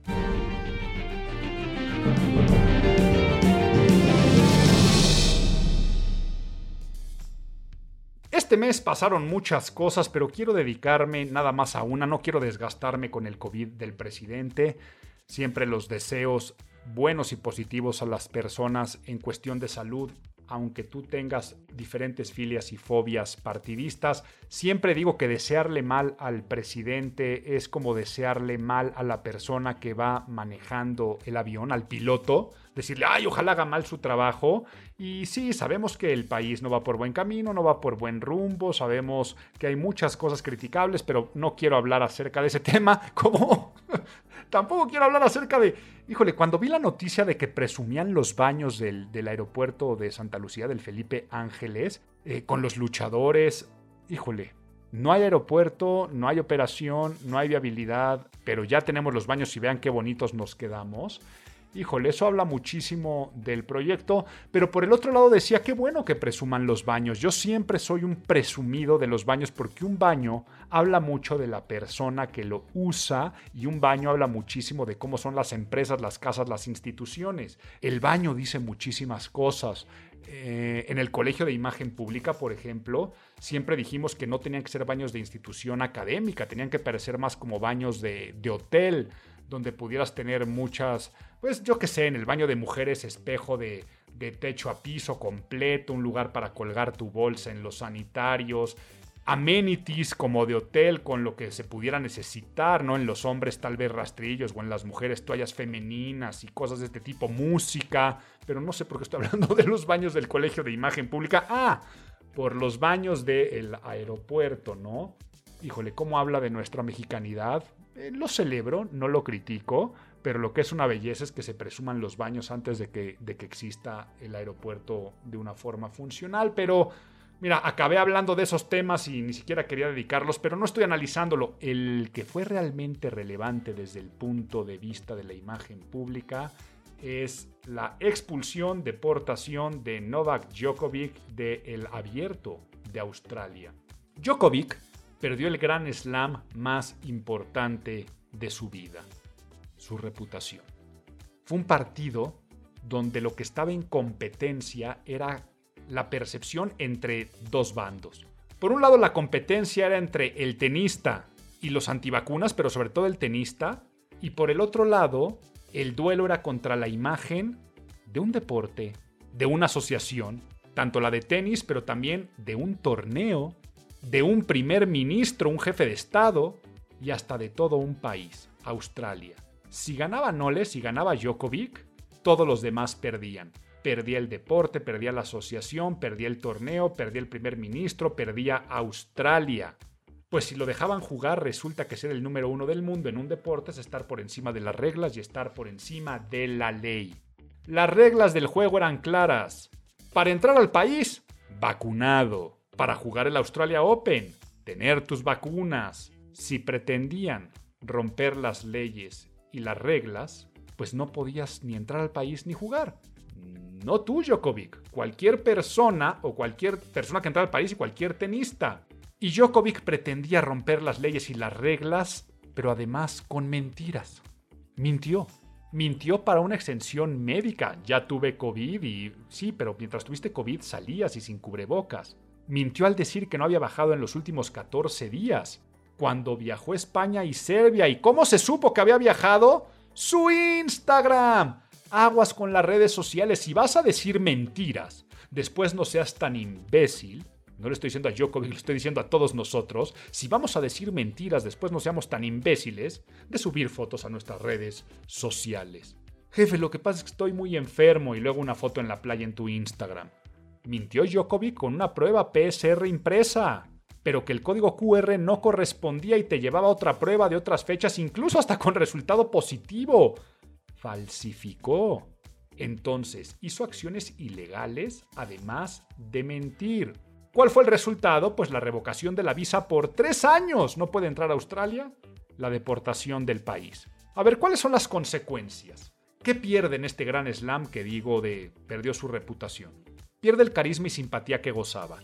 Este mes pasaron muchas cosas, pero quiero dedicarme nada más a una. No quiero desgastarme con el COVID del presidente. Siempre los deseos buenos y positivos a las personas en cuestión de salud, aunque tú tengas diferentes filias y fobias partidistas, siempre digo que desearle mal al presidente es como desearle mal a la persona que va manejando el avión, al piloto, decirle, ay, ojalá haga mal su trabajo. Y sí, sabemos que el país no va por buen camino, no va por buen rumbo, sabemos que hay muchas cosas criticables, pero no quiero hablar acerca de ese tema, como tampoco quiero hablar acerca de, híjole, cuando vi la noticia de que presumían los baños del, aeropuerto de Santa Lucía, del Felipe Ángeles, eh, con los luchadores, híjole, no hay aeropuerto, no hay operación, no hay viabilidad, pero ya tenemos los baños y vean qué bonitos nos quedamos. Híjole, eso habla muchísimo del proyecto, pero por el otro lado decía, qué bueno que presuman los baños. Yo siempre soy un presumido de los baños porque un baño habla mucho de la persona que lo usa y un baño habla muchísimo de cómo son las empresas, las casas, las instituciones. El baño dice muchísimas cosas. Eh, en el Colegio de Imagen Pública, por ejemplo, siempre dijimos que no tenían que ser baños de institución académica, tenían que parecer más como baños de, de hotel donde pudieras tener muchas, pues yo qué sé, en el baño de mujeres, espejo de, de techo a piso completo, un lugar para colgar tu bolsa en los sanitarios, amenities como de hotel con lo que se pudiera necesitar, ¿no? En los hombres tal vez rastrillos o en las mujeres toallas femeninas y cosas de este tipo, música, pero no sé por qué estoy hablando de los baños del Colegio de Imagen Pública. Ah, por los baños del aeropuerto, ¿no? Híjole, ¿cómo habla de nuestra mexicanidad? Eh, lo celebro, no lo critico, pero lo que es una belleza es que se presuman los baños antes de que, de que exista el aeropuerto de una forma funcional. Pero Mira, acabé hablando de esos temas y ni siquiera quería dedicarlos, pero no estoy analizándolo. El que fue realmente relevante desde el punto de vista de la imagen pública es la expulsión, deportación de Novak Djokovic del abierto de Australia. Djokovic perdió el gran slam más importante de su vida, su reputación. Fue un partido donde lo que estaba en competencia era la percepción entre dos bandos. Por un lado, la competencia era entre el tenista y los antivacunas, pero sobre todo el tenista. Y por el otro lado, el duelo era contra la imagen de un deporte, de una asociación, tanto la de tenis, pero también de un torneo, de un primer ministro, un jefe de Estado y hasta de todo un país, Australia. Si ganaba Noles, si ganaba Djokovic, todos los demás perdían perdía el deporte, perdía la asociación, perdía el torneo, perdía el primer ministro, perdía Australia. Pues si lo dejaban jugar, resulta que ser el número uno del mundo en un deporte es estar por encima de las reglas y estar por encima de la ley. Las reglas del juego eran claras. Para entrar al país, vacunado. Para jugar el Australia Open, tener tus vacunas. Si pretendían romper las leyes y las reglas, pues no podías ni entrar al país ni jugar. No tú, Djokovic, cualquier persona o cualquier persona que entra al país y cualquier tenista. Y Djokovic pretendía romper las leyes y las reglas, pero además con mentiras. Mintió. Mintió para una extensión médica. Ya tuve COVID y sí, pero mientras tuviste COVID salías y sin cubrebocas. Mintió al decir que no había bajado en los últimos 14 días. Cuando viajó a España y Serbia. ¿Y cómo se supo que había viajado? Su Instagram aguas con las redes sociales. Si vas a decir mentiras, después no seas tan imbécil. No le estoy diciendo a Djokovic, lo estoy diciendo a todos nosotros. Si vamos a decir mentiras, después no seamos tan imbéciles de subir fotos a nuestras redes sociales. Jefe, lo que pasa es que estoy muy enfermo y luego una foto en la playa en tu Instagram. Mintió Djokovic con una prueba PSR impresa, pero que el código QR no correspondía y te llevaba a otra prueba de otras fechas, incluso hasta con resultado positivo falsificó. Entonces hizo acciones ilegales además de mentir. ¿Cuál fue el resultado? Pues la revocación de la visa por tres años. No puede entrar a Australia. La deportación del país. A ver, ¿cuáles son las consecuencias? ¿Qué pierde en este gran slam que digo de perdió su reputación? Pierde el carisma y simpatía que gozaba.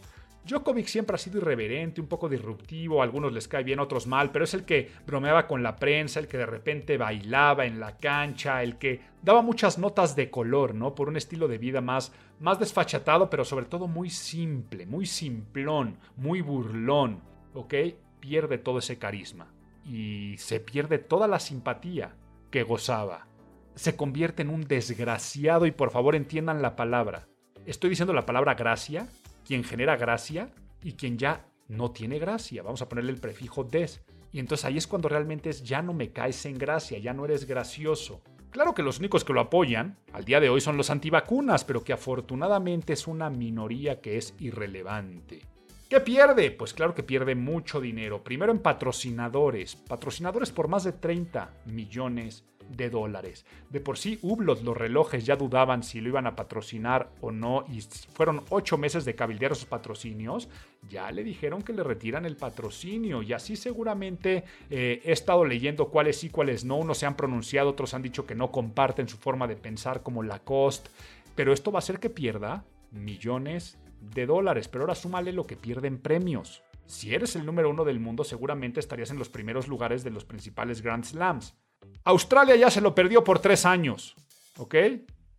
Djokovic siempre ha sido irreverente, un poco disruptivo, a algunos les cae bien, a otros mal, pero es el que bromeaba con la prensa, el que de repente bailaba en la cancha, el que daba muchas notas de color, ¿no? Por un estilo de vida más, más desfachatado, pero sobre todo muy simple, muy simplón, muy burlón, ¿ok? Pierde todo ese carisma y se pierde toda la simpatía que gozaba. Se convierte en un desgraciado y por favor entiendan la palabra. Estoy diciendo la palabra gracia quien genera gracia y quien ya no tiene gracia. Vamos a ponerle el prefijo des. Y entonces ahí es cuando realmente es ya no me caes en gracia, ya no eres gracioso. Claro que los únicos que lo apoyan al día de hoy son los antivacunas, pero que afortunadamente es una minoría que es irrelevante. ¿Qué pierde? Pues claro que pierde mucho dinero. Primero en patrocinadores. Patrocinadores por más de 30 millones de dólares. De por sí, Hublot, los relojes ya dudaban si lo iban a patrocinar o no y fueron ocho meses de cabildear sus patrocinios. Ya le dijeron que le retiran el patrocinio y así seguramente eh, he estado leyendo cuáles sí, cuáles no. Unos se han pronunciado, otros han dicho que no comparten su forma de pensar como Lacoste. Pero esto va a hacer que pierda millones de dólares. Pero ahora súmale lo que pierden premios. Si eres el número uno del mundo, seguramente estarías en los primeros lugares de los principales Grand Slams. Australia ya se lo perdió por tres años. ¿Ok?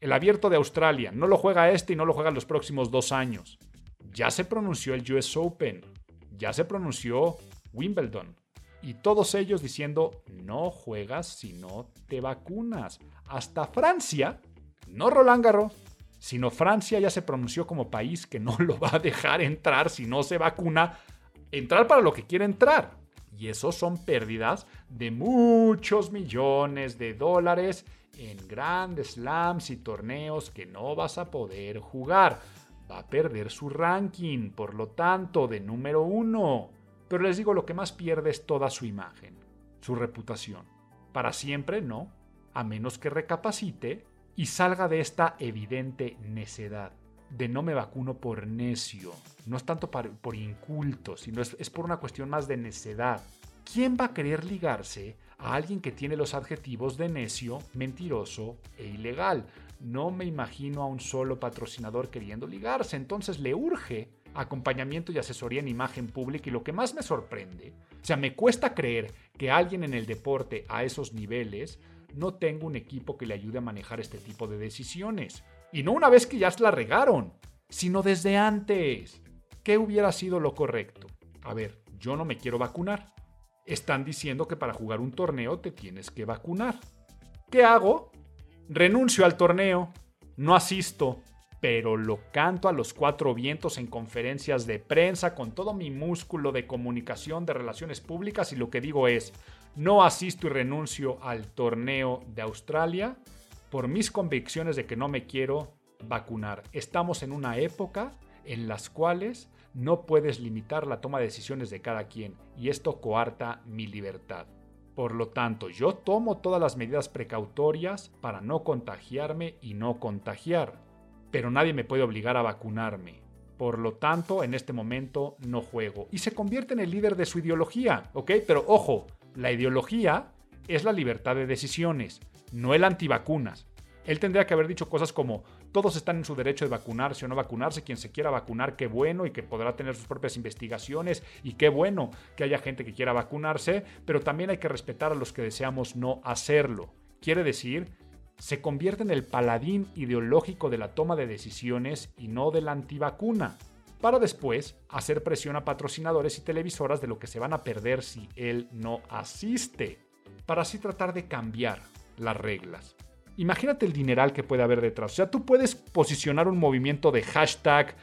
El abierto de Australia. No lo juega este y no lo juega los próximos dos años. Ya se pronunció el US Open. Ya se pronunció Wimbledon. Y todos ellos diciendo, no juegas si no te vacunas. Hasta Francia, no Roland Garros, sino Francia ya se pronunció como país que no lo va a dejar entrar si no se vacuna. Entrar para lo que quiere entrar. Y eso son pérdidas de muchos millones de dólares en grandes slams y torneos que no vas a poder jugar. Va a perder su ranking, por lo tanto, de número uno. Pero les digo, lo que más pierde es toda su imagen, su reputación. Para siempre no, a menos que recapacite y salga de esta evidente necedad. De no me vacuno por necio. No es tanto por inculto, sino es, es por una cuestión más de necedad. ¿Quién va a querer ligarse a alguien que tiene los adjetivos de necio, mentiroso e ilegal? No me imagino a un solo patrocinador queriendo ligarse, entonces le urge acompañamiento y asesoría en imagen pública y lo que más me sorprende, o sea, me cuesta creer que alguien en el deporte a esos niveles no tenga un equipo que le ayude a manejar este tipo de decisiones. Y no una vez que ya la regaron, sino desde antes. ¿Qué hubiera sido lo correcto? A ver, yo no me quiero vacunar. Están diciendo que para jugar un torneo te tienes que vacunar. ¿Qué hago? Renuncio al torneo, no asisto, pero lo canto a los cuatro vientos en conferencias de prensa con todo mi músculo de comunicación de relaciones públicas y lo que digo es, no asisto y renuncio al torneo de Australia por mis convicciones de que no me quiero vacunar. Estamos en una época en las cuales no puedes limitar la toma de decisiones de cada quien y esto coarta mi libertad. Por lo tanto, yo tomo todas las medidas precautorias para no contagiarme y no contagiar pero nadie me puede obligar a vacunarme. Por lo tanto, en este momento no juego. Y se convierte en el líder de su ideología, ¿ok? Pero ojo, la ideología es la libertad de decisiones, no el antivacunas. Él tendría que haber dicho cosas como, todos están en su derecho de vacunarse o no vacunarse, quien se quiera vacunar, qué bueno y que podrá tener sus propias investigaciones y qué bueno que haya gente que quiera vacunarse, pero también hay que respetar a los que deseamos no hacerlo. Quiere decir se convierte en el paladín ideológico de la toma de decisiones y no de la antivacuna, para después hacer presión a patrocinadores y televisoras de lo que se van a perder si él no asiste, para así tratar de cambiar las reglas. Imagínate el dineral que puede haber detrás. O sea, tú puedes posicionar un movimiento de hashtag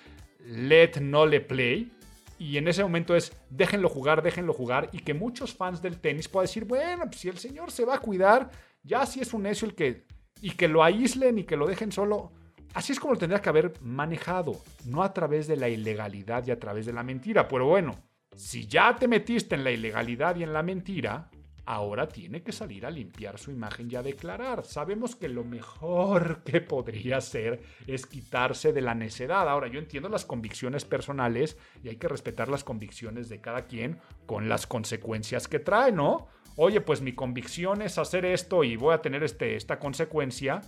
let no le play y en ese momento es déjenlo jugar, déjenlo jugar y que muchos fans del tenis puedan decir, bueno, pues si el señor se va a cuidar, ya si es un necio el que y que lo aíslen y que lo dejen solo. Así es como lo tendría que haber manejado, no a través de la ilegalidad y a través de la mentira. Pero bueno, si ya te metiste en la ilegalidad y en la mentira, ahora tiene que salir a limpiar su imagen y a declarar. Sabemos que lo mejor que podría hacer es quitarse de la necedad. Ahora, yo entiendo las convicciones personales y hay que respetar las convicciones de cada quien con las consecuencias que trae, ¿no? oye, pues mi convicción es hacer esto y voy a tener este, esta consecuencia,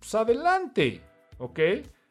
pues adelante, ¿ok?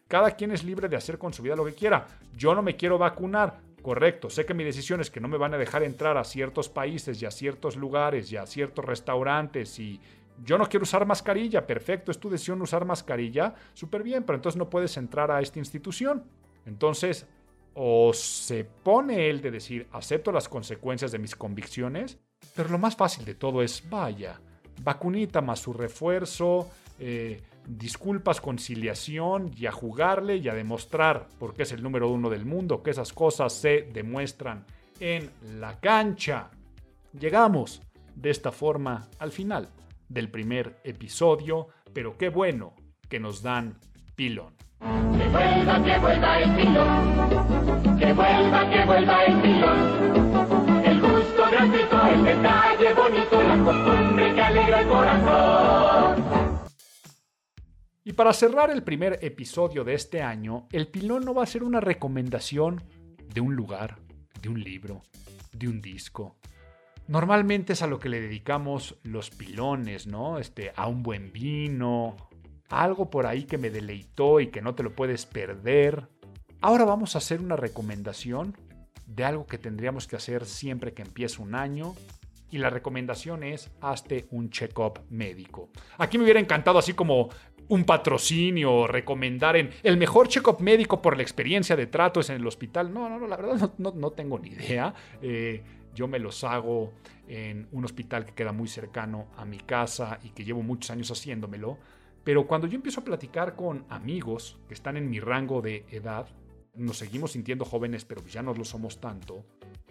Cada quien es libre de hacer con su vida lo que quiera. Yo no me quiero vacunar, correcto. Sé que mi decisión es que no me van a dejar entrar a ciertos países y a ciertos lugares y a ciertos restaurantes y yo no quiero usar mascarilla, perfecto, es tu decisión usar mascarilla, súper bien, pero entonces no puedes entrar a esta institución. Entonces, o se pone él de decir, acepto las consecuencias de mis convicciones, pero lo más fácil de todo es, vaya, vacunita más su refuerzo, eh, disculpas, conciliación y a jugarle y a demostrar, porque es el número uno del mundo, que esas cosas se demuestran en la cancha. Llegamos de esta forma al final del primer episodio, pero qué bueno que nos dan pilón. Que vuelva, que vuelva el pilón. Que vuelva, que vuelva el pilón. El gusto gratuito, el detalle bonito, la costumbre que alegra el corazón. Y para cerrar el primer episodio de este año, el pilón no va a ser una recomendación de un lugar, de un libro, de un disco. Normalmente es a lo que le dedicamos los pilones, ¿no? Este, a un buen vino, algo por ahí que me deleitó y que no te lo puedes perder. Ahora vamos a hacer una recomendación de algo que tendríamos que hacer siempre que empiece un año. Y la recomendación es hazte un check-up médico. Aquí me hubiera encantado así como un patrocinio, recomendar en el mejor check-up médico por la experiencia de tratos en el hospital. No, no, no, la verdad no, tengo ni idea. Eh, yo me los hago en un hospital que queda muy cercano a mi casa y que llevo muchos años haciéndomelo. Pero cuando yo empiezo a platicar con amigos que están en mi rango de edad, nos seguimos sintiendo jóvenes, pero ya no lo somos tanto,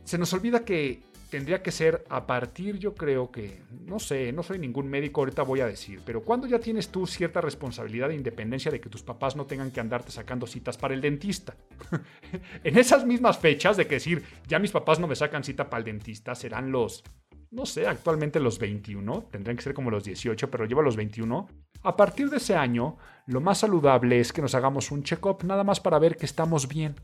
se nos olvida que tendría que ser a partir, yo creo que, no sé, no soy ningún médico, ahorita voy a decir, pero cuando ya tienes tú cierta responsabilidad e independencia de que tus papás no tengan que andarte sacando citas para el dentista. en esas mismas fechas de que decir, ya mis papás no me sacan cita para el dentista, serán los no sé, actualmente los 21, tendrían que ser como los 18, pero lleva los 21. A partir de ese año, lo más saludable es que nos hagamos un check-up nada más para ver que estamos bien.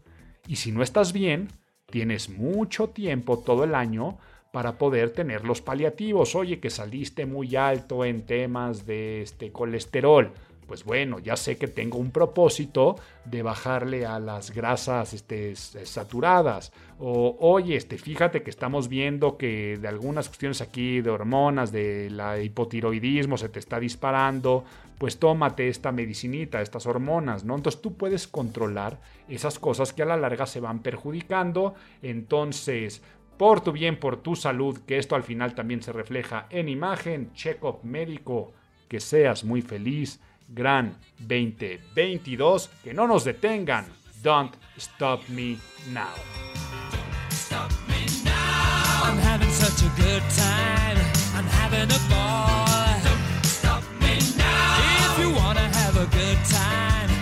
Y si no estás bien, tienes mucho tiempo todo el año para poder tener los paliativos. Oye, que saliste muy alto en temas de este colesterol pues bueno, ya sé que tengo un propósito de bajarle a las grasas este, saturadas. O, oye, este, fíjate que estamos viendo que de algunas cuestiones aquí de hormonas, de la hipotiroidismo se te está disparando, pues tómate esta medicinita, estas hormonas, ¿no? Entonces tú puedes controlar esas cosas que a la larga se van perjudicando. Entonces, por tu bien, por tu salud, que esto al final también se refleja en imagen, check-up médico, que seas muy feliz gran 2022. Que no nos detengan. Don't stop me now. Stop me now. I'm having such a good time. I'm having a ball. Don't stop me now. If you wanna have a good time.